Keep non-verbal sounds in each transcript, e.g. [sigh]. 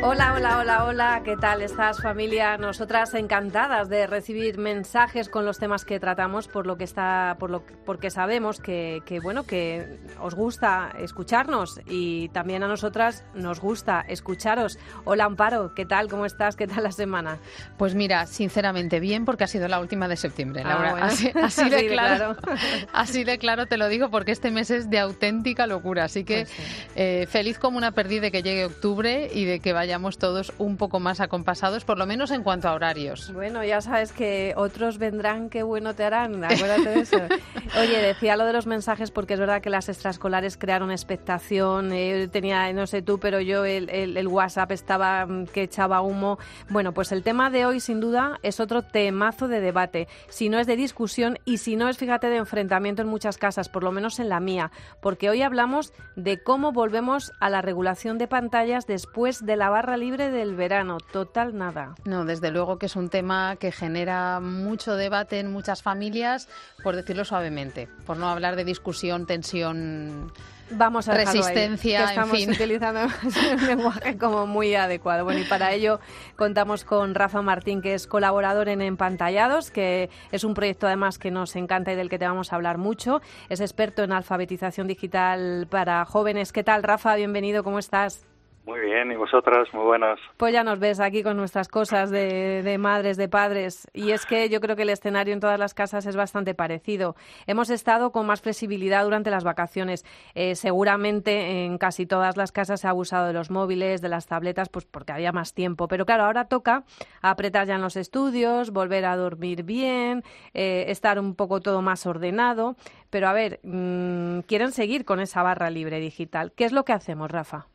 Hola, hola, hola, hola, ¿qué tal estás familia? Nosotras encantadas de recibir mensajes con los temas que tratamos, por lo que está, por lo porque sabemos que, que, bueno, que os gusta escucharnos y también a nosotras nos gusta escucharos. Hola Amparo, ¿qué tal? ¿Cómo estás? ¿Qué tal la semana? Pues mira, sinceramente bien, porque ha sido la última de septiembre, Ah, Laura. bueno. así, así Así [laughs] de de claro, claro. [laughs] así de claro te lo digo, porque este mes es de auténtica locura. Así que Pues sí. eh, feliz como una perdida de que llegue octubre y de que vayamos todos un poco más acompasados, por lo menos en cuanto a horarios. Bueno, ya sabes que otros vendrán, qué bueno te harán, acuérdate de eso. [laughs] Oye, decía lo de los mensajes porque es verdad que las extraescolares crearon expectación, eh, tenía, no sé tú, pero yo el, el- el WhatsApp estaba mm, que echaba humo. Bueno, pues el tema de hoy sin duda es otro temazo de debate, si no es de discusión y si no es, fíjate, de enfrentamiento en muchas casas, por lo menos en la mía, porque hoy hablamos de cómo volvemos a la regulación de pantallas después de la barra libre del verano, total nada. No, desde luego que es un tema que genera mucho debate en muchas familias, por decirlo suavemente, por no hablar de discusión, tensión. Vamos a dejarlo ahí, Resistencia, que en estamos fin. utilizando [laughs] un lenguaje como muy adecuado. Bueno, y para ello contamos con Rafa Martín, que es colaborador en Empantallados, que es un proyecto además que nos encanta y del que te vamos a hablar mucho. Es experto en alfabetización digital para jóvenes. ¿Qué tal, Rafa? Bienvenido, ¿cómo estás? Muy bien, y vosotras, muy buenas. Pues ya nos ves aquí con nuestras cosas de, madres, de padres. Y es que yo creo que el escenario en todas las casas es bastante parecido. Hemos estado con más flexibilidad durante las vacaciones. Eh, seguramente en casi todas las casas se ha abusado de los móviles, de las tabletas, pues porque había más tiempo. Pero claro, ahora toca apretar ya en los estudios, volver a dormir bien, eh, estar un poco todo más ordenado. Pero a ver, mm, quieren seguir con esa barra libre digital. ¿Qué es lo que hacemos, Rafa?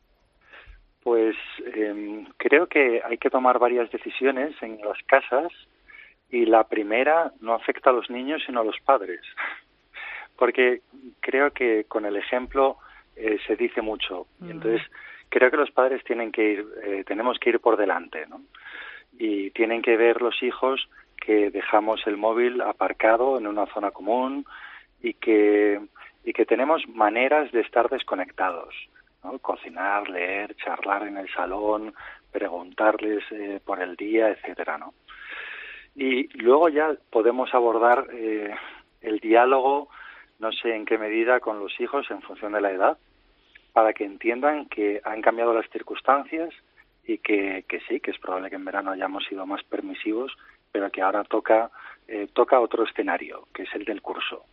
Pues eh, creo que hay que tomar varias decisiones en las casas y la primera no afecta a los niños sino a los padres, [laughs] porque creo que con el ejemplo eh, se dice mucho. Y Entonces creo que los padres tienen que ir, eh, tenemos que ir por delante, ¿no? Y tienen que ver los hijos que dejamos el móvil aparcado en una zona común y que y que tenemos maneras de estar desconectados. Cocinar, leer, charlar en el salón, preguntarles eh, por el día, etcétera, ¿no? Y luego ya podemos abordar eh, el diálogo, no sé en qué medida, con los hijos en función de la edad, para que entiendan que han cambiado las circunstancias y que, que sí, que es probable que en verano hayamos sido más permisivos, pero que ahora toca, eh, toca otro escenario, que es el del curso.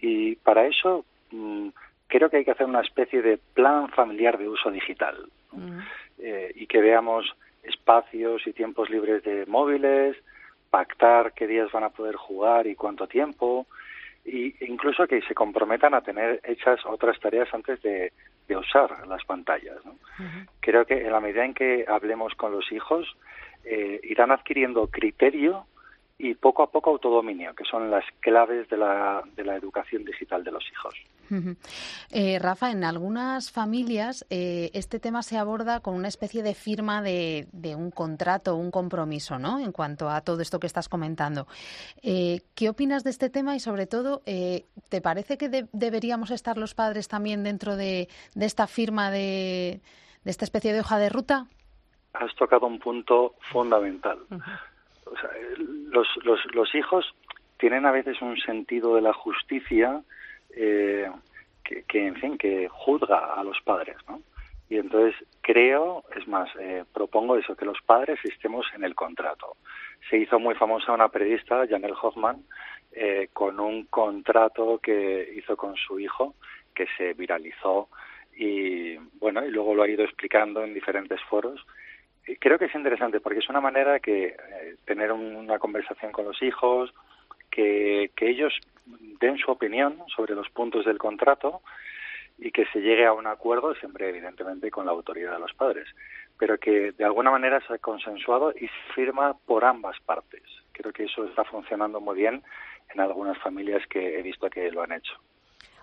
Y para eso mm, creo que hay que hacer una especie de plan familiar de uso digital ¿no? Eh, y que veamos espacios y tiempos libres de móviles, pactar qué días van a poder jugar y cuánto tiempo, y incluso que se comprometan a tener hechas otras tareas antes de, de usar las pantallas. ¿no? Creo que en la medida en que hablemos con los hijos, eh, irán adquiriendo criterio y poco a poco autodominio, que son las claves de la, de la educación digital de los hijos. Eh, Rafa, en algunas familias eh, este tema se aborda con una especie de firma de, de un contrato, un compromiso, ¿no? En cuanto a todo esto que estás comentando. Eh, ¿Qué opinas de este tema y, sobre todo, eh, ¿te parece que de- deberíamos estar los padres también dentro de, de esta firma de, de esta especie de hoja de ruta? Has tocado un punto fundamental. O sea, los, los, los hijos tienen a veces un sentido de la justicia eh, que, que, en fin, que juzga a los padres, ¿no? Y entonces creo, es más, eh, propongo eso, que los padres estemos en el contrato. Se hizo muy famosa una periodista, Janelle Hoffman, eh, con un contrato que hizo con su hijo, que se viralizó y, bueno, y luego lo ha ido explicando en diferentes foros. Creo que es interesante porque es una manera que eh, tener un- una conversación con los hijos, que, que ellos den su opinión sobre los puntos del contrato y que se llegue a un acuerdo, siempre evidentemente con la autoridad de los padres, pero que de alguna manera se ha consensuado y firma por ambas partes. Creo que eso está funcionando muy bien en algunas familias que he visto que lo han hecho.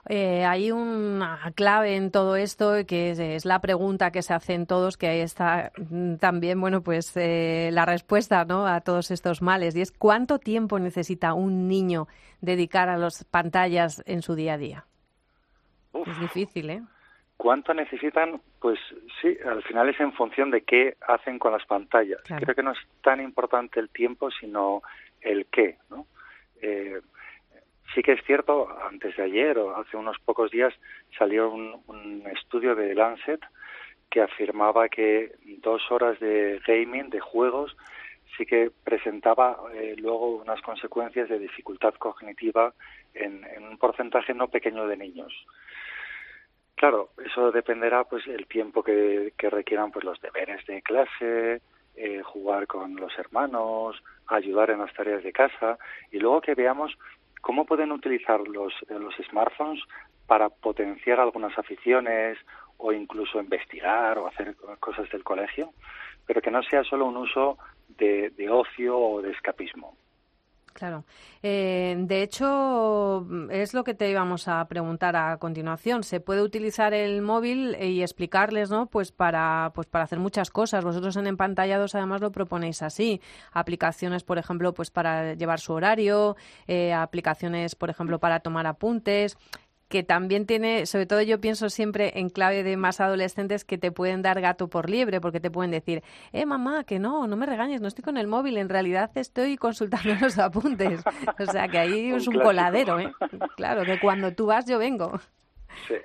Eh, hay una clave en todo esto que es, la pregunta que se hacen todos, que ahí está mm, también, bueno, pues eh, la respuesta ¿no? a todos estos males, y es cuánto tiempo necesita un niño dedicar a las pantallas en su día a día. es difícil, ¿eh? ¿Cuánto necesitan? Pues sí, al final es en función de qué hacen con las pantallas. Creo que no es tan importante el tiempo, sino el qué, ¿no? Eh, sí que es cierto, antes de ayer o hace unos pocos días salió un, estudio de Lancet que afirmaba que dos horas de gaming, de juegos, sí que presentaba eh, luego unas consecuencias de dificultad cognitiva en, en, un porcentaje no pequeño de niños. Claro, eso dependerá pues el tiempo que, que requieran pues los deberes de clase, eh, jugar con los hermanos, ayudar en las tareas de casa y luego que veamos cómo pueden utilizar los, los smartphones para potenciar algunas aficiones o incluso investigar o hacer cosas del colegio, pero que no sea solo un uso de, de ocio o de escapismo. Claro. Eh, de hecho, es lo que te íbamos a preguntar a continuación. Se puede utilizar el móvil y explicarles, ¿no? Pues para, pues para hacer muchas cosas. Vosotros en Empantallados además lo proponéis así. Aplicaciones, por ejemplo, pues para llevar su horario, eh, aplicaciones, por ejemplo, para tomar apuntes que también tiene, sobre todo yo pienso siempre en clave de más adolescentes que te pueden dar gato por liebre, porque te pueden decir, eh, mamá, que no, no me regañes, no estoy con el móvil, en realidad estoy consultando [laughs] los apuntes. O sea, que ahí es un coladero, ¿eh? Claro, que cuando tú vas yo vengo. Sí,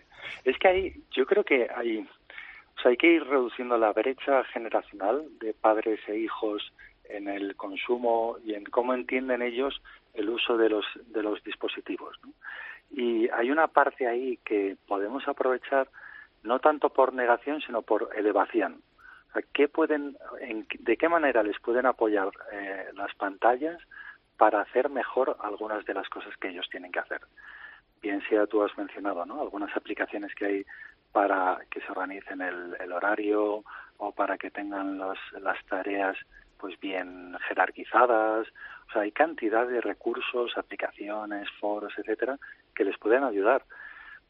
es que ahí, yo creo que hay, o sea, hay que ir reduciendo la brecha generacional de padres e hijos en el consumo y en cómo entienden ellos el uso de los, de los dispositivos. ¿no? Y hay una parte ahí que podemos aprovechar no tanto por negación, sino por elevación. ¿qué pueden, ¿De qué manera les pueden apoyar eh, las pantallas para hacer mejor algunas de las cosas que ellos tienen que hacer? Bien sea tú has mencionado, ¿no? Algunas aplicaciones que hay para que se organicen el, el horario o para que tengan las tareas pues bien jerarquizadas. O sea, hay cantidad de recursos, aplicaciones, foros, etcétera, que les pueden ayudar.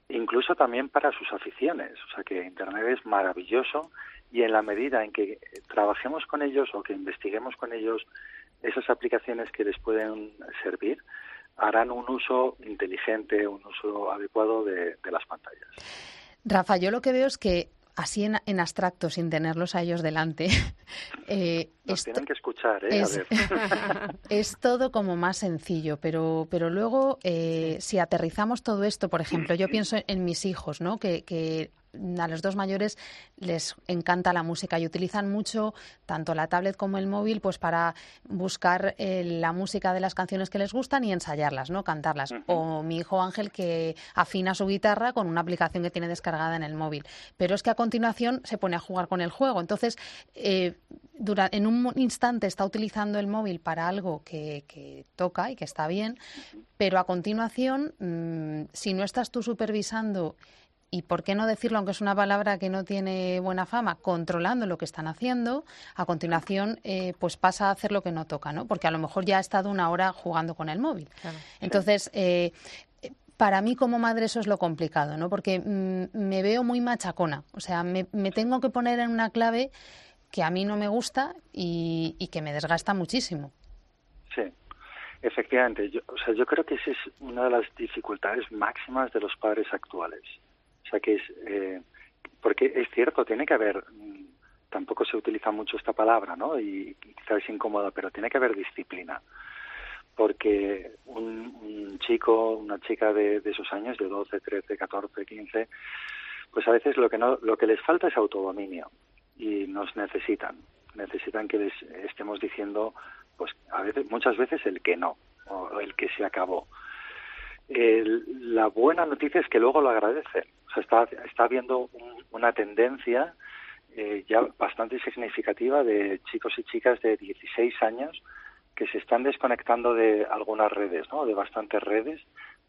Incluso también para sus aficiones. O sea, que Internet es maravilloso y en la medida en que trabajemos con ellos o que investiguemos con ellos esas aplicaciones que les pueden servir, harán un uso inteligente, un uso adecuado de, las pantallas. Rafa, yo lo que veo es que así en, abstracto, sin tenerlos a ellos delante. [laughs] eh, tienen que escuchar, ¿eh? Es, [laughs] es, todo como más sencillo, pero, pero luego, eh, si aterrizamos todo esto, por ejemplo, yo pienso en mis hijos, ¿no? Que, que a los dos mayores les encanta la música y utilizan mucho tanto la tablet como el móvil pues para buscar eh, la música de las canciones que les gustan y ensayarlas, ¿no? Cantarlas. O mi hijo Ángel que afina su guitarra con una aplicación que tiene descargada en el móvil. Pero es que a continuación se pone a jugar con el juego. Entonces, eh, en un instante está utilizando el móvil para algo que, toca y que está bien, pero a continuación, mm, si no estás tú supervisando y por qué no decirlo, aunque es una palabra que no tiene buena fama, controlando lo que están haciendo, a continuación eh, pues pasa a hacer lo que no toca, ¿no? Porque a lo mejor ya ha estado una hora jugando con el móvil. Entonces, eh, para mí como madre eso es lo complicado, ¿no? Porque mm, me veo muy machacona, o sea, me, tengo que poner en una clave que a mí no me gusta y, que me desgasta muchísimo. Sí, efectivamente. Yo, o sea, yo creo que esa es una de las dificultades máximas de los padres actuales. O sea que es, eh, porque es cierto, tiene que haber, mm, tampoco se utiliza mucho esta palabra, ¿no? Y, quizás es incómoda, pero tiene que haber disciplina. Porque un, chico, una chica de, de, esos años, de 12, 13, 14, 15, pues a veces lo que, no, lo que les falta es autodominio y nos necesitan. Necesitan que les estemos diciendo, pues a veces, muchas veces el que no, o el que se acabó la buena noticia es que luego lo agradecen. O sea, está, está habiendo una tendencia eh, ya bastante significativa de chicos y chicas de 16 años que se están desconectando de algunas redes, ¿no? De bastantes redes,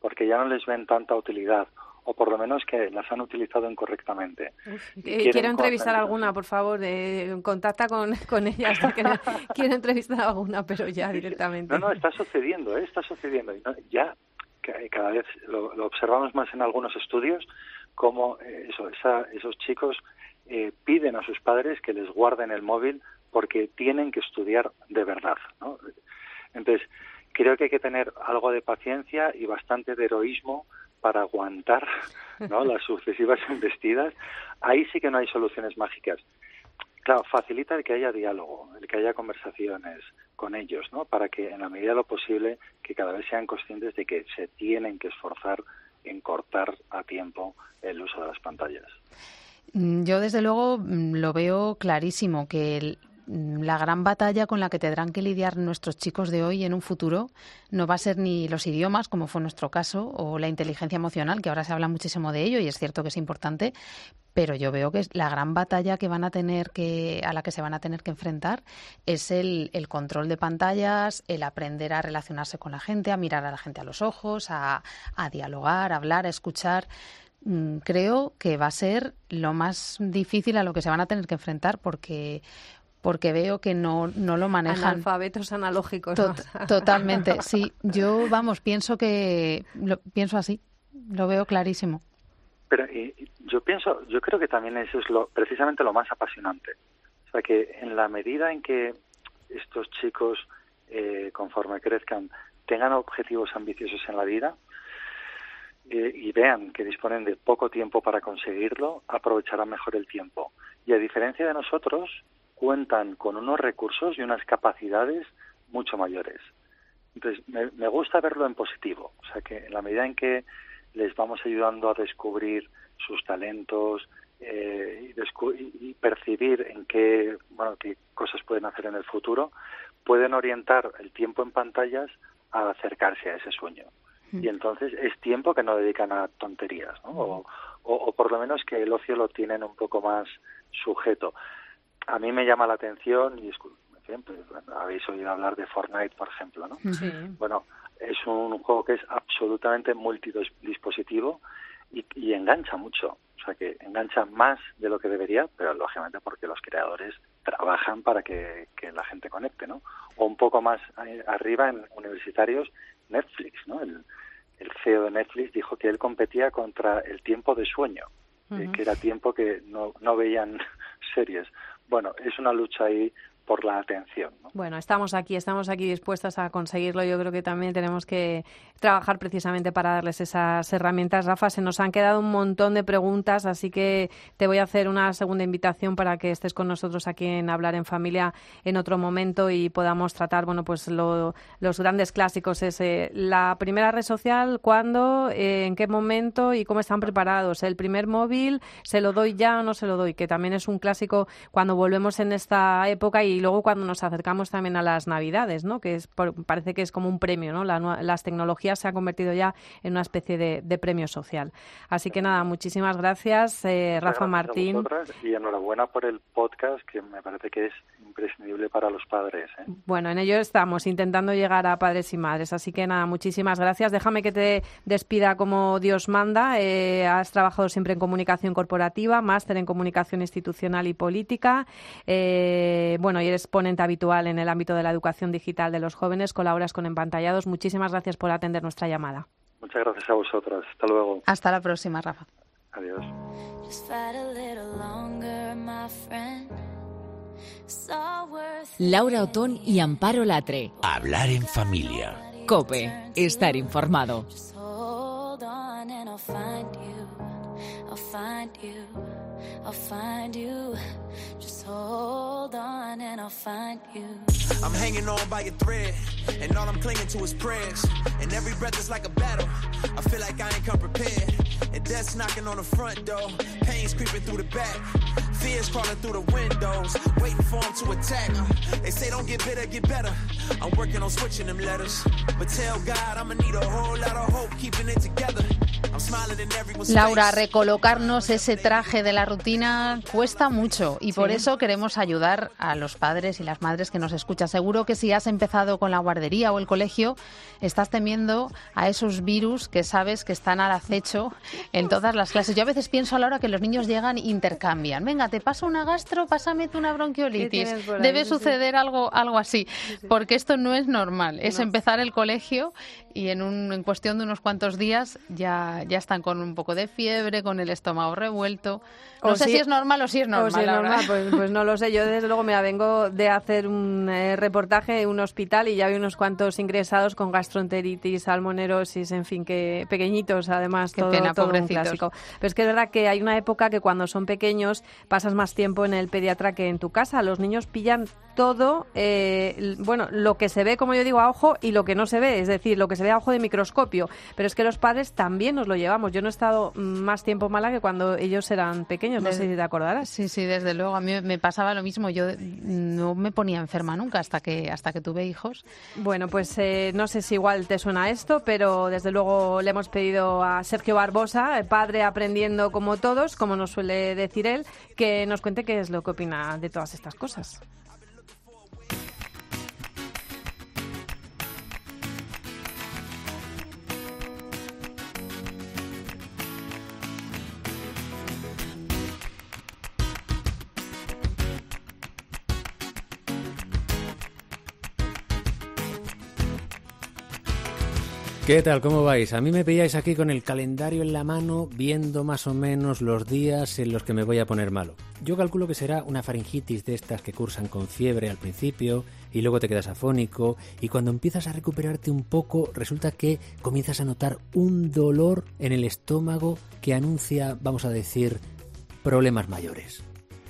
porque ya no les ven tanta utilidad o por lo menos que las han utilizado incorrectamente. quiero entrevistar alguna, por favor, contacta con, con ellas, [laughs] quiero entrevistar alguna, pero ya directamente. No, no, está sucediendo, ¿eh? está sucediendo. Ya cada vez lo, observamos más en algunos estudios, como eh, eso, esos chicos eh, piden a sus padres que les guarden el móvil porque tienen que estudiar de verdad. ¿no? Entonces, creo que hay que tener algo de paciencia y bastante de heroísmo para aguantar ¿no? [laughs] las sucesivas embestidas. Ahí sí que no hay soluciones mágicas. Claro, facilita el que haya diálogo, el que haya conversaciones con ellos, ¿no? Para que en la medida de lo posible que cada vez sean conscientes de que se tienen que esforzar en cortar a tiempo el uso de las pantallas. Mm, yo desde luego mm, lo veo clarísimo que el, la gran batalla con la que tendrán que lidiar nuestros chicos de hoy en un futuro no va a ser ni los idiomas, como fue nuestro caso, o la inteligencia emocional, que ahora se habla muchísimo de ello y es cierto que es importante, pero yo veo que la gran batalla que van a tener que, a la que se van a tener que enfrentar es el, control de pantallas, el aprender a relacionarse con la gente, a mirar a la gente a los ojos, a, a dialogar, a hablar, a escuchar. Mm, creo que va a ser lo más difícil a lo que se van a tener que enfrentar porque porque veo que no, no lo manejan. Analfabetos analógicos. [laughs] Totalmente, sí. Yo, vamos, pienso que, lo, pienso así, lo veo clarísimo. Pero yo pienso, yo creo que también eso es lo, precisamente lo más apasionante. O sea, que en la medida en que estos chicos, eh, conforme crezcan, tengan objetivos ambiciosos en la vida, eh, y vean que disponen de poco tiempo para conseguirlo, aprovecharán mejor el tiempo. Y a diferencia de nosotros, cuentan con unos recursos y unas capacidades mucho mayores. Entonces, me, gusta verlo en positivo, o sea, que en la medida en que les vamos ayudando a descubrir sus talentos eh, y, percibir en qué, bueno, qué cosas pueden hacer en el futuro, pueden orientar el tiempo en pantallas a acercarse a ese sueño. Mm. Y entonces es tiempo que no dedican a tonterías, ¿no? o, o por lo menos que el ocio lo tienen un poco más sujeto a mí me llama la atención y pues, habéis oído hablar de Fortnite, por ejemplo, ¿no? Bueno, es un juego que es absolutamente multidispositivo y, y engancha mucho, o sea que engancha más de lo que debería, pero lógicamente porque los creadores trabajan para que, la gente conecte, ¿no? O un poco más arriba en universitarios, Netflix, ¿no? El, el CEO de Netflix dijo que él competía contra el tiempo de sueño, eh, que era tiempo que no, no veían [laughs] series bueno, es una lucha ahí por la atención. Bueno, estamos aquí, estamos aquí dispuestas a conseguirlo. Yo creo que también tenemos que trabajar precisamente para darles esas herramientas. Rafa, se nos han quedado un montón de preguntas, así que te voy a hacer una segunda invitación para que estés con nosotros aquí en Hablar en Familia en otro momento y podamos tratar, bueno, pues los grandes clásicos. Es la primera red social, cuándo, eh, en qué momento y cómo están preparados. El primer móvil, ¿se lo doy ya o no se lo doy? Que también es un clásico cuando volvemos en esta época y y luego cuando nos acercamos también a las Navidades, ¿no? que es, parece que es como un premio, ¿no? las tecnologías se han convertido ya en una especie de, premio social. Así que nada, muchísimas gracias, eh, Rafa Martín. y enhorabuena por el podcast, que me parece que es imprescindible para los padres. ¿eh? Bueno, en ello estamos, intentando llegar a padres y madres. Así que nada, muchísimas gracias. Déjame que te despida como Dios manda. Eh, has trabajado siempre en comunicación corporativa, máster en comunicación institucional y política. bueno, y eres ponente habitual en el ámbito de la educación digital de los jóvenes, colaboras con Empantallados. Muchísimas gracias por atender nuestra llamada. Muchas gracias a vosotras. Hasta luego. Hasta la próxima, Rafa. Adiós. Laura Otón y Amparo Latre. Hablar en familia. Cope, estar informado. Hold on and I'll find you. I'm hanging on by a thread, and all I'm clinging to is prayers. And every breath is like a battle. I feel like I ain't come prepared. And death's knocking on the front door, pain's creeping through the back. Fears crawling through the windows, waiting for them to attack. They say don't get bitter, get better. I'm working on switching them letters. But tell God I'ma need a whole lot of hope keeping it together. Laura, recolocarnos ese traje de la rutina cuesta mucho y por eso queremos ayudar a los padres y las madres que nos escuchan. Seguro que si has empezado con la guardería o el colegio, estás temiendo a esos virus que sabes que están al acecho en todas las clases. Yo a veces pienso a la hora que los niños llegan e intercambian. Venga, te paso una gastro, pásame tú una bronquiolitis. Debe suceder algo, algo así, porque esto no es normal. Es empezar el colegio y en, un, en cuestión de unos cuantos días ya, ya están con un poco de fiebre, con el estómago revuelto. No sé si, es normal o si es normal. pues, pues, no lo sé. Yo desde luego me vengo de hacer un eh, reportaje en un hospital y ya hay unos cuantos ingresados con gastroenteritis, salmonerosis, en fin, que pequeñitos además, todo, pena, todo un clásico. Pero es que es verdad que hay una época que cuando son pequeños pasas más tiempo en el pediatra que en tu casa. Los niños pillan todo, eh, bueno, lo que se ve, como yo digo, a ojo y lo que no se ve, es decir, lo que se ve a ojo de microscopio. Pero es que los padres también nos lo llevamos. Yo no he estado más tiempo mala que cuando ellos eran pequeños, no sé si te acordarás. Sí, sí, desde luego. A mí me pasaba lo mismo. Yo no me ponía enferma nunca hasta que, hasta que tuve hijos. Bueno, pues eh, no sé si igual te suena esto, pero desde luego le hemos pedido a Sergio Barbosa, padre aprendiendo como todos, como nos suele decir él, que nos cuente qué es lo que opina de todas estas cosas. ¿Qué tal? ¿Cómo vais? A mí me pilláis aquí con el calendario en la mano, viendo más o menos los días en los que me voy a poner malo. Yo calculo que será una faringitis de estas que cursan con fiebre al principio y luego te quedas afónico y cuando empiezas a recuperarte un poco resulta que comienzas a notar un dolor en el estómago que anuncia, vamos a decir, problemas mayores.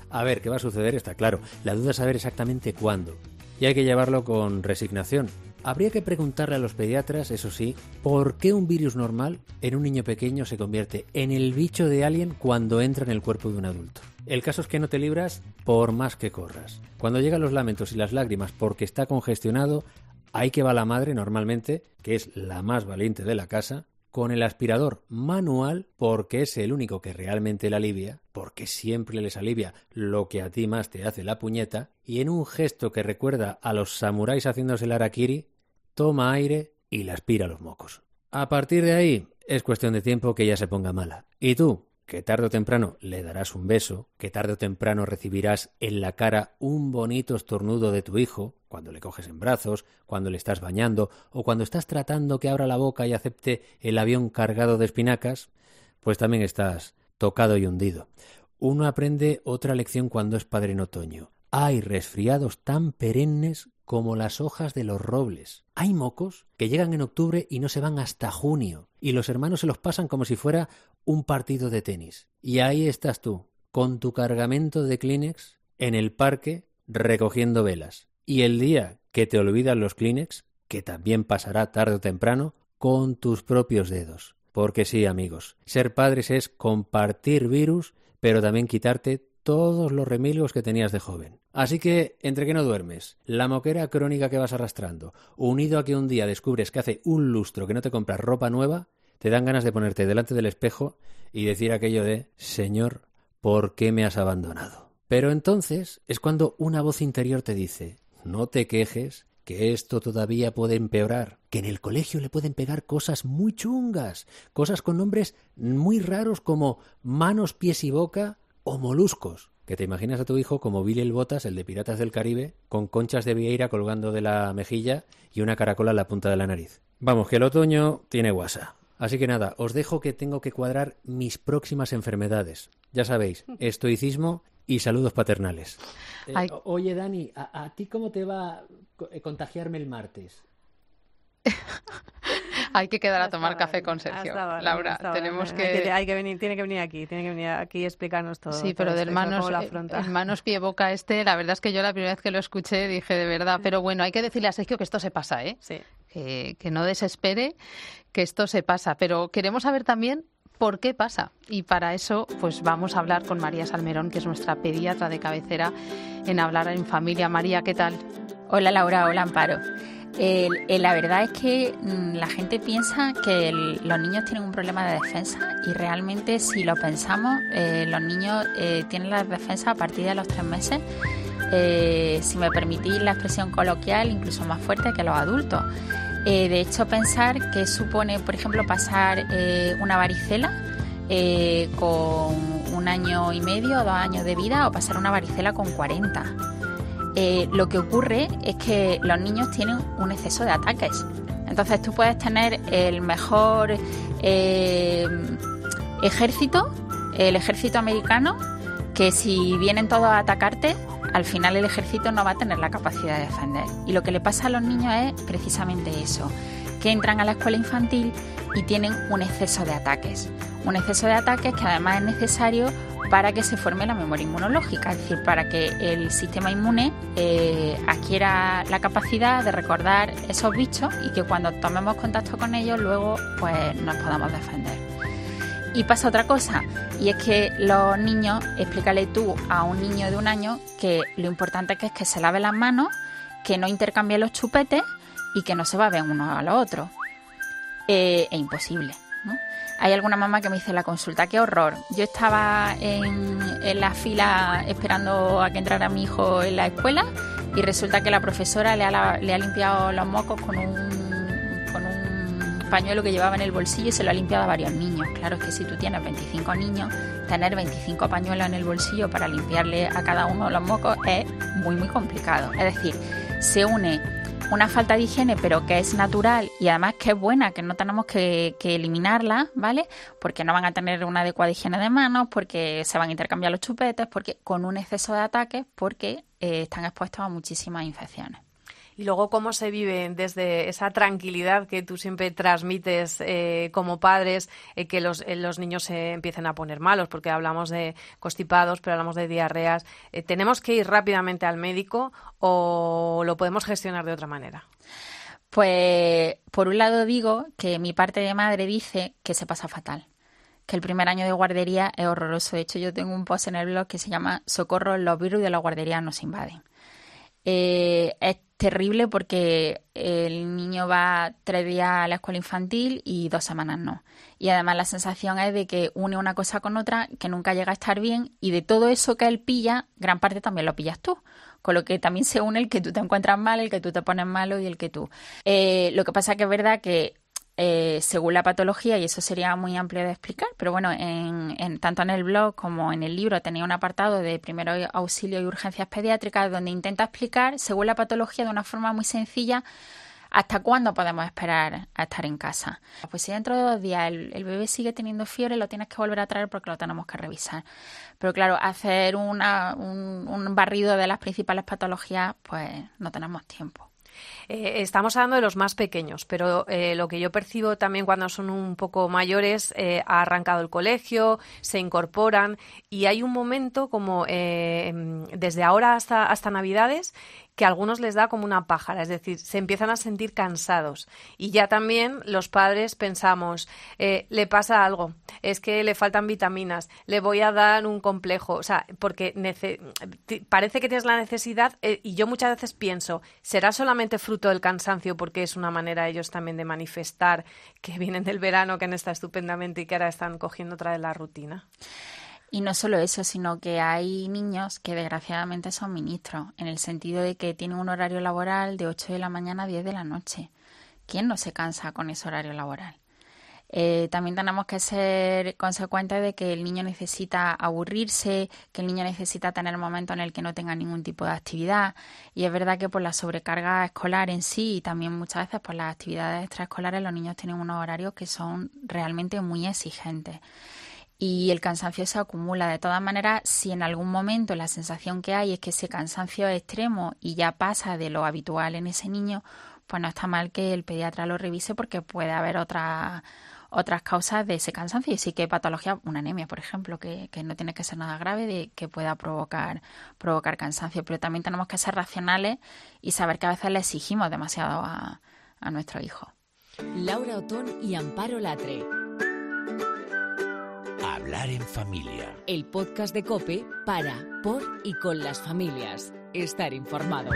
A ver, ¿qué va a suceder? Está claro. La duda es saber exactamente cuándo. Y hay que llevarlo con resignación, Habría que preguntarle a los pediatras, eso sí, por qué un virus normal en un niño pequeño se convierte en el bicho de alguien cuando entra en el cuerpo de un adulto. El caso es que no te libras por más que corras. Cuando llegan los lamentos y las lágrimas porque está congestionado, hay que va la madre normalmente, que es la más valiente de la casa, con el aspirador manual porque es el único que realmente le alivia, porque siempre les alivia lo que a ti más te hace la puñeta, y en un gesto que recuerda a los samuráis haciéndose el arakiri, toma aire y le aspira los mocos. A partir de ahí es cuestión de tiempo que ella se ponga mala. Y tú, que tarde o temprano le darás un beso, que tarde o temprano recibirás en la cara un bonito estornudo de tu hijo, cuando le coges en brazos, cuando le estás bañando o cuando estás tratando que abra la boca y acepte el avión cargado de espinacas, pues también estás tocado y hundido. Uno aprende otra lección cuando es padre en otoño. Hay resfriados tan perennes como las hojas de los robles. Hay mocos que llegan en octubre y no se van hasta junio, y los hermanos se los pasan como si fuera un partido de tenis. Y ahí estás tú, con tu cargamento de Kleenex en el parque recogiendo velas. Y el día que te olvidan los Kleenex, que también pasará tarde o temprano, con tus propios dedos. Porque sí, amigos, ser padres es compartir virus, pero también quitarte todos los remilgos que tenías de joven. Así que, entre que no duermes, la moquera crónica que vas arrastrando, unido a que un día descubres que hace un lustro que no te compras ropa nueva, te dan ganas de ponerte delante del espejo y decir aquello de Señor, ¿por qué me has abandonado? Pero entonces es cuando una voz interior te dice No te quejes, que esto todavía puede empeorar, que en el colegio le pueden pegar cosas muy chungas, cosas con nombres muy raros como manos, pies y boca, o moluscos, que te imaginas a tu hijo como Billy el Botas, el de Piratas del Caribe, con conchas de vieira colgando de la mejilla y una caracola en la punta de la nariz. Vamos, que el otoño tiene guasa. Así que nada, os dejo que tengo que cuadrar mis próximas enfermedades. Ya sabéis, [laughs] estoicismo y saludos paternales. Eh, oye, Dani, ¿a, ¿a, ti cómo te va eh, contagiarme el martes? [laughs] hay que quedar a tomar café con Sergio. Laura, tenemos que... Hay que venir, tiene que venir aquí, tiene que venir aquí y explicarnos todo. Sí, pero del manos, eh, el manos pie boca este, la verdad es que yo la primera vez que lo escuché dije de verdad, pero bueno, hay que decirle a Sergio que esto se pasa, ¿eh? Sí. Que, que no desespere, que esto se pasa, pero queremos saber también por qué pasa. Y para eso, pues vamos a hablar con María Salmerón, que es nuestra pediatra de cabecera en Hablar en Familia. María, ¿qué tal? Hola Laura, hola Amparo la verdad es que mm, la gente piensa que los niños tienen un problema de defensa y realmente si lo pensamos, eh, los niños eh, tienen la defensa a partir de los tres meses, eh, si me permitís la expresión coloquial, incluso más fuerte que los adultos. de hecho, pensar que supone, por ejemplo, pasar una varicela, con un año y medio o dos años de vida o pasar una varicela con 40. Eh, lo que ocurre es que los niños tienen un exceso de ataques. Entonces tú puedes tener el mejor eh, ejército, el ejército americano, que si vienen todos a atacarte, al final el ejército no va a tener la capacidad de defender. Y lo que le pasa a los niños es precisamente eso, que entran a la escuela infantil y tienen un exceso de ataques. Un exceso de ataques que además es necesario para que se forme la memoria inmunológica, es decir, para que el sistema inmune eh, adquiera la capacidad de recordar esos bichos y que cuando tomemos contacto con ellos luego pues nos podamos defender. Y pasa otra cosa, y es que los niños, explícale tú a un niño de un año que lo importante es que se lave las manos, que no intercambie los chupetes y que no se va ver uno a los otros. Eh, es imposible. Hay alguna mamá que me dice la consulta, qué horror. Yo estaba en, la fila esperando a que entrara mi hijo en la escuela y resulta que la profesora le ha, le ha limpiado los mocos con un, con un pañuelo que llevaba en el bolsillo y se lo ha limpiado a varios niños. Claro es que si tú tienes 25 niños, tener 25 pañuelos en el bolsillo para limpiarle a cada uno los mocos es muy, muy complicado. Es decir, se une una falta de higiene, pero que es natural y además que es buena, que no tenemos que, eliminarla, ¿vale? Porque no van a tener una adecuada higiene de manos, porque se van a intercambiar los chupetes, porque con un exceso de ataques, porque eh, están expuestos a muchísimas infecciones. Y luego, ¿cómo se vive desde esa tranquilidad que tú siempre transmites eh, como padres, eh, que los, eh, los, niños se empiecen a poner malos? Porque hablamos de constipados, pero hablamos de diarreas. ¿Tenemos que ir rápidamente al médico o lo podemos gestionar de otra manera? Pues, por un lado digo que mi parte de madre dice que se pasa fatal que el primer año de guardería es horroroso. De hecho, yo tengo un post en el blog que se llama Socorro, los virus de la guardería nos invaden. Eh, es terrible porque el niño va tres días a la escuela infantil y dos semanas no. Y además la sensación es de que une una cosa con otra, que nunca llega a estar bien y de todo eso que él pilla, gran parte también lo pillas tú. Con lo que también se une el que tú te encuentras mal, el que tú te pones malo y el que tú. Eh, lo que pasa que es verdad que eh, según la patología, y eso sería muy amplio de explicar, pero bueno, en, tanto en el blog como en el libro tenía un apartado de primero auxilio y urgencias pediátricas donde intenta explicar, según la patología, de una forma muy sencilla, hasta cuándo podemos esperar a estar en casa. Pues si dentro de dos días el, bebé sigue teniendo fiebre, lo tienes que volver a traer porque lo tenemos que revisar. Pero claro, hacer un, un barrido de las principales patologías, pues no tenemos tiempo. Eh, estamos hablando de los más pequeños, pero eh, lo que yo percibo también cuando son un poco mayores, eh, ha arrancado el colegio, se incorporan y hay un momento como desde ahora hasta, hasta Navidades que a algunos les da como una pájara, es decir, se empiezan a sentir cansados. Y ya también los padres pensamos, eh, le pasa algo, es que le faltan vitaminas, le voy a dar un complejo, o sea, porque parece que tienes la necesidad eh, y yo muchas veces pienso, ¿será solamente fruto del cansancio porque es una manera ellos también de manifestar que vienen del verano, que han estado estupendamente y que ahora están cogiendo otra vez la rutina? Y no solo eso, sino que hay niños que desgraciadamente son ministros, en el sentido de que tienen un horario laboral de 8 de la mañana a 10 de la noche. ¿Quién no se cansa con ese horario laboral? Eh, también tenemos que ser consecuentes de que el niño necesita aburrirse, que el niño necesita tener momentos en el que no tenga ningún tipo de actividad. Y es verdad que por la sobrecarga escolar en sí y también muchas veces por las actividades extraescolares los niños tienen unos horarios que son realmente muy exigentes y el cansancio se acumula. De todas maneras, si en algún momento la sensación que hay es que ese cansancio es extremo y ya pasa de lo habitual en ese niño, pues no está mal que el pediatra lo revise porque puede haber otras otras causas de ese cansancio. Y sí que hay patología, una anemia, por ejemplo, que, que, no tiene que ser nada grave, de que pueda provocar, provocar cansancio. Pero también tenemos que ser racionales y saber que a veces le exigimos demasiado a, a nuestro hijo. Laura Otón y Amparo Latre Hablar en familia. El podcast de Cope para, por y con las familias. Estar informado.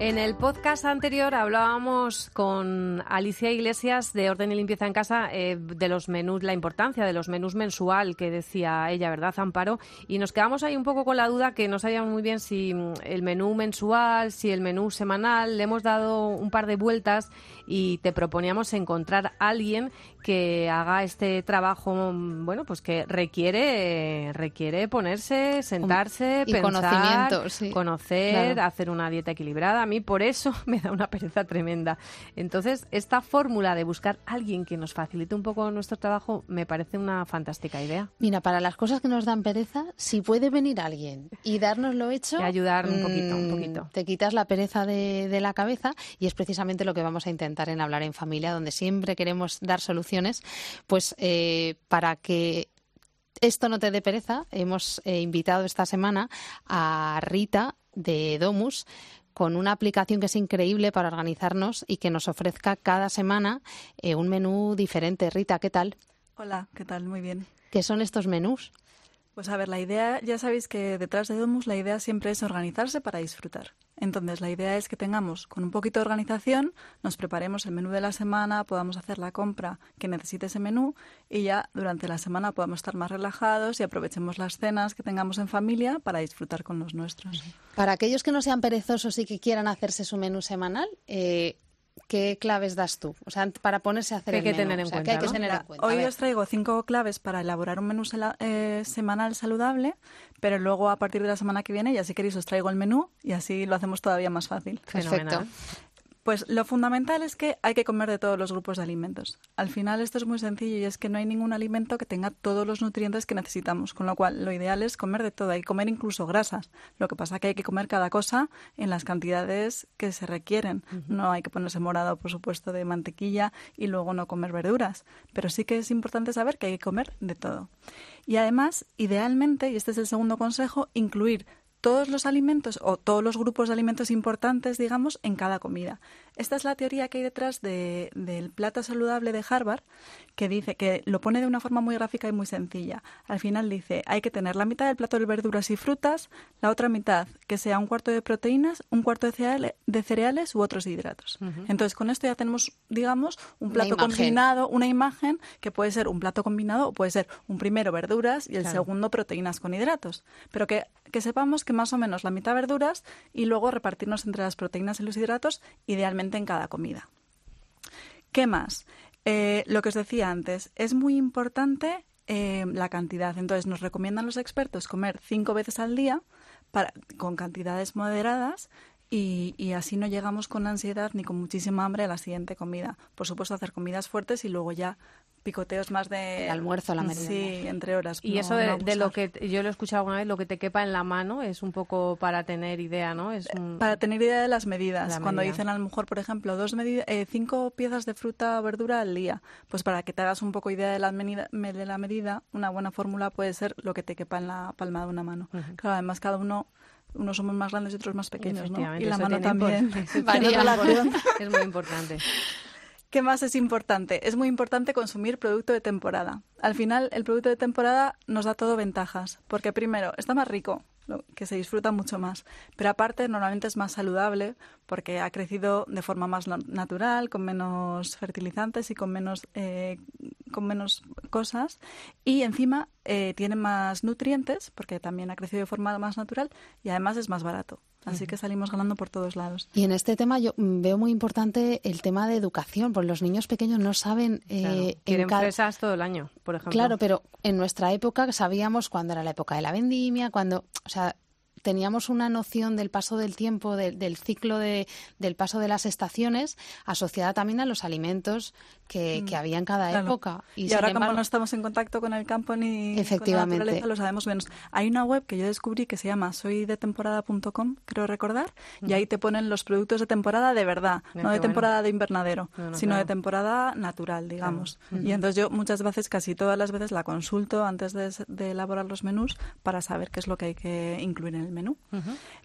En el podcast anterior hablábamos con Alicia Iglesias de Orden y Limpieza en Casa eh, de los menús, la importancia de los menús mensual que decía ella, ¿verdad, Amparo? Y nos quedamos ahí un poco con la duda que no sabíamos muy bien si el menú mensual, si el menú semanal, le hemos dado un par de vueltas y te proponíamos encontrar a alguien que haga este trabajo, bueno, pues que requiere, requiere ponerse, sentarse, y pensar, conocimiento, conocer, hacer una dieta equilibrada. A mí por eso [laughs] me da una pereza tremenda. Entonces, esta fórmula de buscar a alguien que nos facilite un poco nuestro trabajo me parece una fantástica idea. Mira, para las cosas que nos dan pereza, si puede venir alguien y darnos lo hecho, y ayudar un poquito, un mm, poquito. Te quitas la pereza de, de la cabeza y es precisamente lo que vamos a intentar en hablar en familia, donde siempre queremos dar soluciones, pues eh, para que esto no te dé pereza, hemos eh, invitado esta semana a Rita de Domus con una aplicación que es increíble para organizarnos y que nos ofrezca cada semana eh, un menú diferente. Rita, ¿qué tal? Hola, ¿qué tal? Muy bien. ¿Qué son estos menús? Pues a ver, la idea, ya sabéis que detrás de Domus la idea siempre es organizarse para disfrutar. Entonces, la idea es que tengamos con un poquito de organización, nos preparemos el menú de la semana, podamos hacer la compra que necesite ese menú y ya durante la semana podamos estar más relajados y aprovechemos las cenas que tengamos en familia para disfrutar con los nuestros. Para aquellos que no sean perezosos y que quieran hacerse su menú semanal, eh, ¿qué claves das tú? O sea, para ponerse a hacer ¿Qué el que menú. tener en O sea, cuenta, ¿qué hay que no? tener en cuenta? A Hoy os traigo cinco claves para elaborar un menú sela- eh, semanal saludable, pero luego a partir de la semana que viene, ya si queréis, os traigo el menú y así lo hacemos todavía más fácil. Perfecto. Fenomenal. Pues lo fundamental es que hay que comer de todos los grupos de alimentos. Al final esto es muy sencillo y es que no hay ningún alimento que tenga todos los nutrientes que necesitamos, con lo cual lo ideal es comer de todo, que comer incluso grasas. Lo que pasa es que hay que comer cada cosa en las cantidades que se requieren. No hay que ponerse morado, por supuesto, de mantequilla y luego no comer verduras, pero sí que es importante saber que hay que comer de todo. Y además, idealmente, y este es el segundo consejo, incluir todos los alimentos o todos los grupos de alimentos importantes, digamos, en cada comida. Esta es la teoría que hay detrás de- del plato saludable de Harvard, que dice que lo pone de una forma muy gráfica y muy sencilla. Al final dice, hay que tener la mitad del plato de verduras y frutas, la otra mitad que sea un cuarto de proteínas, un cuarto de cereales, de cereales u otros hidratos. Entonces, con esto ya tenemos, digamos, un plato combinado, una imagen que puede ser un plato combinado o puede ser un primero verduras y el Claro. segundo proteínas con hidratos. Pero que, que sepamos que más o menos la mitad verduras y luego repartirnos entre las proteínas y los hidratos, idealmente en cada comida. ¿Qué más? Eh, lo que os decía antes, es muy importante eh, la cantidad. Entonces, nos recomiendan los expertos comer cinco veces al día con cantidades moderadas y, y así no llegamos con ansiedad ni con muchísima hambre a la siguiente comida. Por supuesto, hacer comidas fuertes y luego ya picoteos más de... El almuerzo, la merienda. Sí, entre horas. Y no- eso de, no de lo que yo lo he escuchado alguna vez, lo que te quepa en la mano es un poco para tener idea, ¿no? Es un- Para tener idea de las medidas. La Cuando medida. dicen a lo mejor, por ejemplo, dos eh, cinco piezas de fruta o verdura al día, pues para que te hagas un poco idea de la, medida, me- de la medida, una buena fórmula puede ser lo que te quepa en la palma de una mano. Claro, además cada uno, unos somos más grandes y otros más pequeños, ¿no? Y la mano también. [laughs] varía. [laughs] Es muy importante. ¿Qué más es importante? Es muy importante consumir producto de temporada. Al final, el producto de temporada nos da todo ventajas, porque primero, está más rico, que se disfruta mucho más, pero aparte normalmente es más saludable porque ha crecido de forma más na- natural, con menos fertilizantes y con menos, eh, con menos cosas, y encima eh, tiene más nutrientes, porque también ha crecido de forma más natural, y además es más barato. Así que salimos ganando por todos lados. Y en este tema yo mm, veo muy importante el tema de educación, porque los niños pequeños no saben eh, Claro. en Quieren cada- fresas todo el año, por ejemplo. Claro, pero en nuestra época sabíamos cuándo era la época de la vendimia, cuando, o sea, teníamos una noción del paso del tiempo, de- del ciclo de, del paso de las estaciones, asociada también a los alimentos que, que había en cada Claro. época. Y, ahora como no estamos en contacto con el campo ni con Efectivamente. la naturaleza, lo sabemos menos. Hay una web que yo descubrí que se llama soydetemporada.com, creo recordar, y ahí te ponen los productos de temporada de verdad, Mira, no de bueno. temporada de invernadero, No, no, sino de temporada natural, digamos. Y entonces yo muchas veces, casi todas las veces, la consulto antes de, de elaborar los menús para saber qué es lo que hay que incluir en el menú.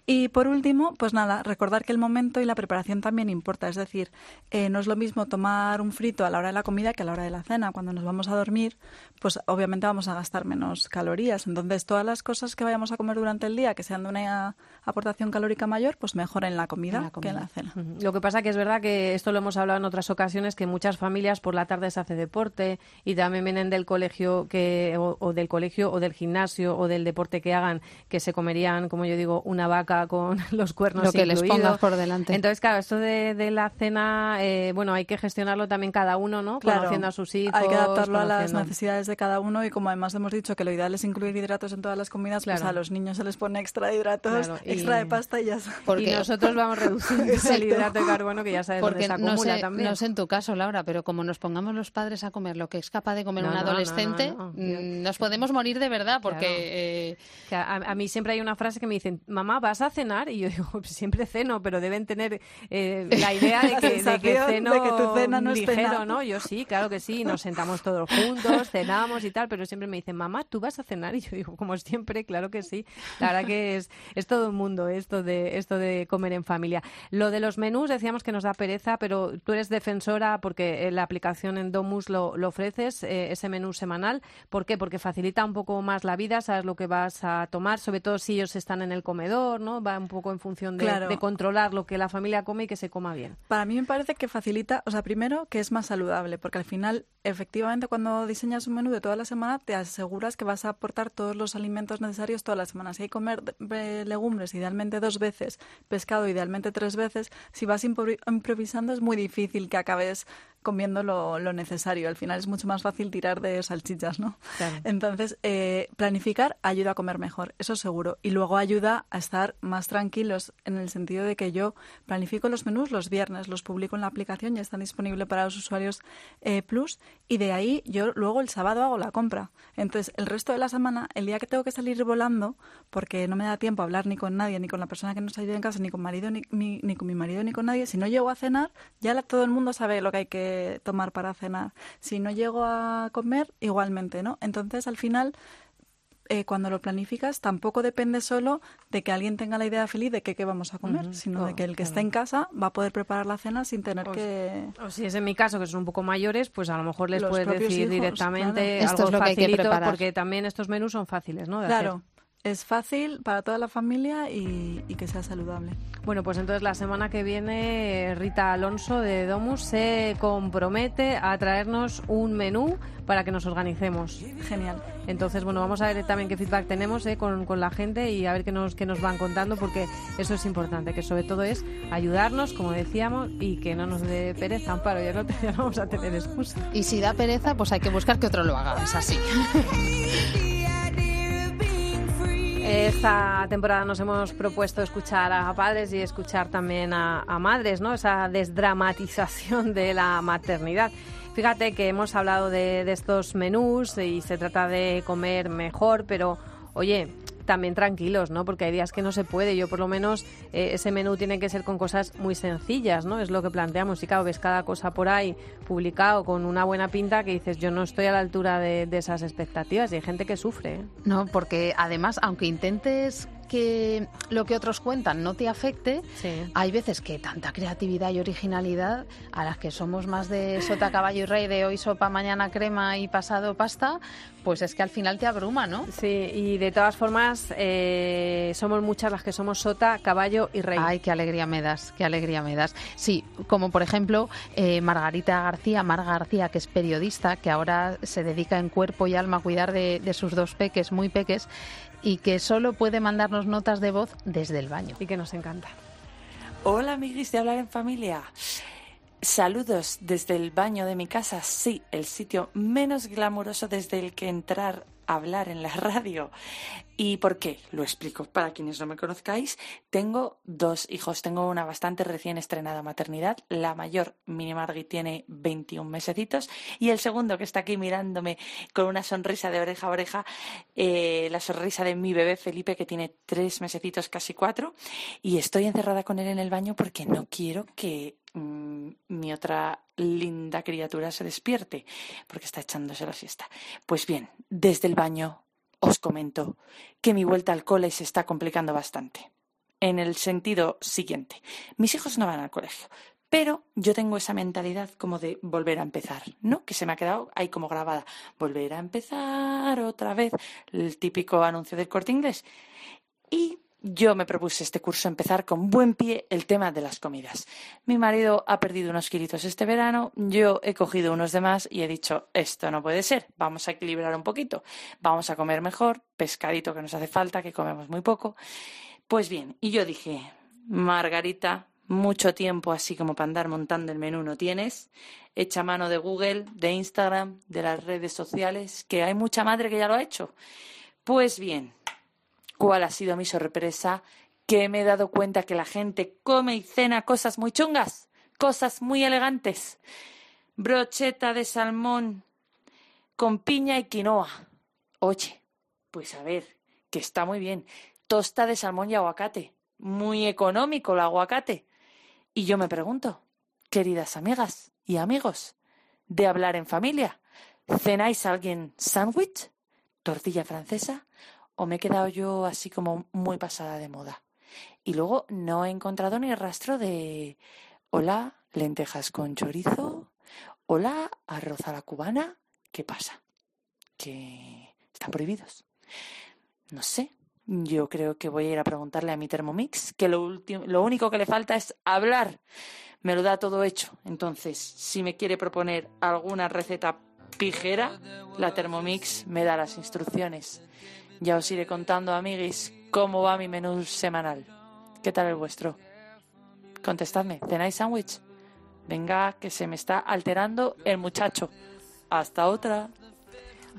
Y por último, pues nada, recordar que el momento y la preparación también importa. Es decir, eh, no es lo mismo tomar un frito a la hora de la comida que a la hora de la cena. Cuando nos vamos a dormir, pues obviamente vamos a gastar menos calorías. Entonces, todas las cosas que vayamos a comer durante el día que sean de una aportación calórica mayor, pues mejor en la comida, En la que en la cena. Lo que pasa que es verdad que esto lo hemos hablado en otras ocasiones que muchas familias por la tarde se hace deporte y también vienen del colegio que o, o del colegio o del gimnasio o del deporte que hagan que se comerían como yo digo, una vaca con [laughs] los cuernos Lo que les incluidos. pongas por delante. Entonces, claro, esto de, de la cena, eh, bueno, hay que gestionarlo también cada uno, ¿no? Claro, Conociendo a sus hijos. Hay que adaptarlo a las necesidades de cada uno y como además hemos dicho que lo ideal es incluir hidratos en todas las comidas, pues Claro. a los niños se les pone extra de hidratos, Claro, [laughs] y- extra de pasta y ya está. Y nosotros vamos reduciendo [laughs] el hidrato de carbono que ya sabes dónde Porque se no acumula sé, también. no sé en tu caso, Laura, pero como nos pongamos los padres a comer lo que es capaz de comer No, un no, no, adolescente, no, no. mm, nos podemos morir de verdad, porque Claro. eh, Que a, a mí siempre hay una frase que me dicen, mamá, ¿vas a cenar? Y yo digo, "Pues siempre ceno, pero deben tener eh, la idea de [laughs] que, de que ceno de que tu cena no es ligero, cena. ¿no? Yo sí, claro que sí, nos sentamos todos juntos, cenamos y tal, pero siempre me dicen, mamá, ¿tú vas a cenar? Y yo digo, como siempre, claro que sí. La verdad que es, es todo un mundo esto de, esto de comer en familia. Lo de los menús decíamos que nos da pereza, pero tú eres defensora porque eh, la aplicación en Domus lo, lo ofreces, eh, ese menú semanal. ¿Por qué? Porque facilita un poco más la vida, sabes lo que vas a tomar, sobre todo si ellos están en el comedor, ¿no? Va un poco en función de, Claro. de controlar lo que la familia come y que se coma bien. Para mí me parece que facilita, o sea, primero que es más saludable, porque al final, efectivamente, cuando diseñas un menú de toda la semana, te aseguras que vas a aportar todos los alimentos necesarios toda la semana. Si hay que comer eh, idealmente dos veces, pescado, idealmente tres veces, si vas improvi- improvisando es muy difícil que acabes comiendo lo, lo necesario. Al final es mucho más fácil tirar de salchichas, ¿no? Claro. Entonces, eh, planificar ayuda a comer mejor, eso seguro. Y luego ayuda a estar más tranquilos en el sentido de que yo planifico los menús los viernes, los publico en la aplicación, ya están disponibles para los usuarios eh, Plus. Y de ahí yo luego el sábado hago la compra. Entonces, el resto de la semana, el día que tengo que salir volando, porque no me da tiempo a hablar ni con nadie, ni con la persona que nos ayuda en casa, ni con marido, ni, ni, ni con mi marido, ni con nadie, si no llego a cenar, ya la- todo el mundo sabe lo que hay que tomar para cenar. Si no llego a comer, igualmente, ¿no? Entonces, al final, eh, cuando lo planificas, tampoco depende solo de que alguien tenga la idea feliz de que qué vamos a comer, sino de Oh, que el que claro. esté en casa va a poder preparar la cena sin tener Pues, que... O si es en mi caso, que son un poco mayores, pues a lo mejor les Los puedes decir hijos, directamente claro. Esto algo es lo que hay que facilito, preparar. porque también estos menús son fáciles, ¿no? de Claro, hacer. Es fácil para toda la familia y, y que sea saludable. Bueno, pues entonces la semana que viene Rita Alonso de Domus se compromete a traernos un menú para que nos organicemos. Genial. Entonces, bueno, vamos a ver también qué feedback tenemos eh, con, con la gente y a ver qué nos, qué nos van contando, porque eso es importante, que sobre todo es ayudarnos, como decíamos, y que no nos dé pereza, Amparo, ya no, te- ya no vamos a tener excusa. y si da pereza, pues hay que buscar que otro lo haga, es así. [laughs] Esta temporada nos hemos propuesto escuchar a padres y escuchar también a, madres, ¿no? Esa desdramatización de la maternidad. Fíjate que hemos hablado de estos menús y se trata de comer mejor, pero oye, también tranquilos, ¿no? Porque hay días que no se puede. Yo por lo menos eh, ese menú tiene que ser con cosas muy sencillas, ¿no? Es lo que planteamos. Y claro, ves cada cosa por ahí publicado con una buena pinta que dices, yo no estoy a la altura de, de esas expectativas y hay gente que sufre. ¿eh? No, porque además, aunque intentes que lo que otros cuentan no te afecte, Sí. hay veces que tanta creatividad y originalidad, a las que somos más de sota, caballo y rey, de hoy sopa, mañana crema y pasado pasta, pues es que al final te abruma, ¿no? Sí, y de todas formas, eh, somos muchas las que somos sota, caballo y rey. Ay, qué alegría me das, qué alegría me das. Sí, como por ejemplo eh, Margarita García, Marga García, que es periodista, que ahora se dedica en cuerpo y alma a cuidar de, de sus dos peques, muy peques, y que solo puede mandarnos notas de voz desde el baño. Y que nos encanta. Hola, amiguis de Hablar en Familia. Saludos desde el baño de mi casa. Sí, el sitio menos glamuroso desde el que entrar a hablar en la [laughs] radio. ¿Y por qué? Lo explico para quienes no me conozcáis. Tengo dos hijos. Tengo una bastante recién estrenada maternidad. La mayor, Mini Margui, tiene 21 mesecitos. Y el segundo, que está aquí mirándome con una sonrisa de oreja a oreja, eh, la sonrisa de mi bebé Felipe, que tiene tres mesecitos, casi cuatro. Y estoy encerrada con él en el baño porque no quiero que mm, mi otra linda criatura se despierte, porque está echándose la siesta. Pues bien, desde el baño os comento que mi vuelta al cole se está complicando bastante. En el sentido siguiente, mis hijos no van al colegio, pero yo tengo esa mentalidad como de volver a empezar, ¿no? Que se me ha quedado ahí como grabada. Volver a empezar otra vez, el típico anuncio del corte inglés. Y yo me propuse este curso empezar con buen pie el tema de las comidas. Mi marido ha perdido unos kilitos este verano, yo he cogido unos demás y he dicho, esto no puede ser, vamos a equilibrar un poquito, vamos a comer mejor, pescadito que nos hace falta, que comemos muy poco. Pues bien, y yo dije, Margarita, mucho tiempo así como para andar montando el menú no tienes. Echa mano de Google, de Instagram, de las redes sociales, que hay mucha madre que ya lo ha hecho. Pues bien, ¿Cuál ha sido mi sorpresa? Que me he dado cuenta que la gente come y cena cosas muy chungas, cosas muy elegantes. Brocheta de salmón con piña y quinoa. Oye, pues a ver, que está muy bien. Tosta de salmón y aguacate. Muy económico el aguacate. Y yo me pregunto, queridas amigas y amigos, de hablar en familia, ¿cenáis alguien sándwich? ¿Tortilla francesa? O me he quedado yo así como muy pasada de moda. Y luego no he encontrado ni rastro de hola, lentejas con chorizo, hola, arroz a la cubana. ¿Qué pasa? Que están prohibidos. No sé. Yo creo que voy a ir a preguntarle a mi Thermomix que lo, lo único que le falta es hablar. Me lo da todo hecho. Entonces, si me quiere proponer alguna receta pijera, la Thermomix me da las instrucciones. Ya os iré contando, amiguis, cómo va mi menú semanal. ¿Qué tal el vuestro? Contestadme, ¿tenéis sándwich? Venga, que se me está alterando el muchacho. Hasta otra.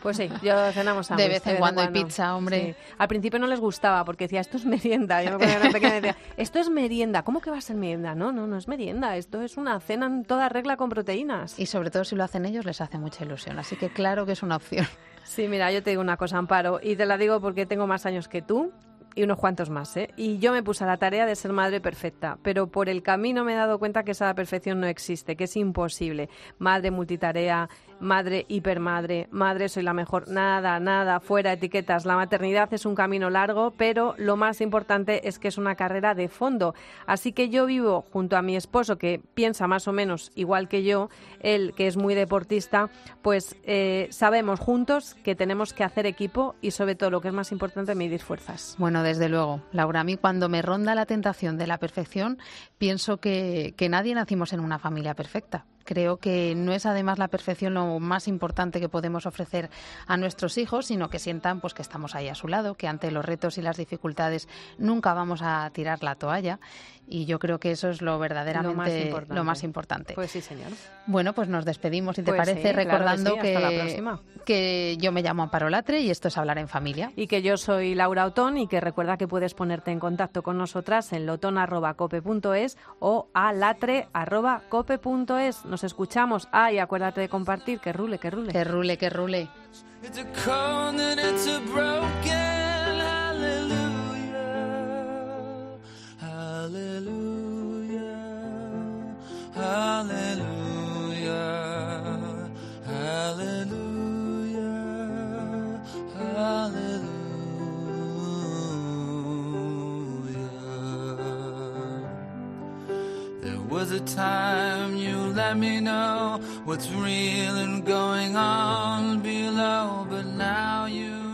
Pues sí, yo cenamos sándwich. De vez en cuando hay pizza, hombre. Al principio no les gustaba porque decía, esto es merienda. Yo me una pequeña decía, esto es merienda. ¿Cómo que va a ser merienda? No, no, no es merienda. Esto es una cena en toda regla con proteínas. Y sobre todo si lo hacen ellos les hace mucha ilusión. Así que claro que es una opción. Sí, mira, yo te digo una cosa, Amparo, y te la digo porque tengo más años que tú y unos cuantos más, ¿eh? Y yo me puse a la tarea de ser madre perfecta, pero por el camino me he dado cuenta que esa perfección no existe, que es imposible. Madre multitarea, madre hipermadre, madre soy la mejor, nada, nada, fuera etiquetas. La maternidad es un camino largo, pero lo más importante es que es una carrera de fondo. Así que yo vivo junto a mi esposo, que piensa más o menos igual que yo, él que es muy deportista, pues eh, sabemos juntos que tenemos que hacer equipo y sobre todo lo que es más importante, medir fuerzas. Bueno, desde luego. Laura, a mí cuando me ronda la tentación de la perfección, pienso que, que nadie nacimos en una familia perfecta. Creo que no es además la perfección lo más importante que podemos ofrecer a nuestros hijos, sino que sientan pues que estamos ahí a su lado, que ante los retos y las dificultades nunca vamos a tirar la toalla y yo creo que eso es lo verdaderamente lo más importante. Pues sí, señor. Bueno, pues nos despedimos, si te pues parece, recordando que, que, yo me llamo Amparo Latre y esto es Hablar en Familia. Y que yo soy Laura Otón y que recuerda que puedes ponerte en contacto con nosotras en loton.cope.es o a latre.cope.es. Nos escuchamos. Ah, y acuérdate de compartir, que rule, que rule. Que rule, que rule. Hallelujah, was a time you let me know what's real and going on below, but now you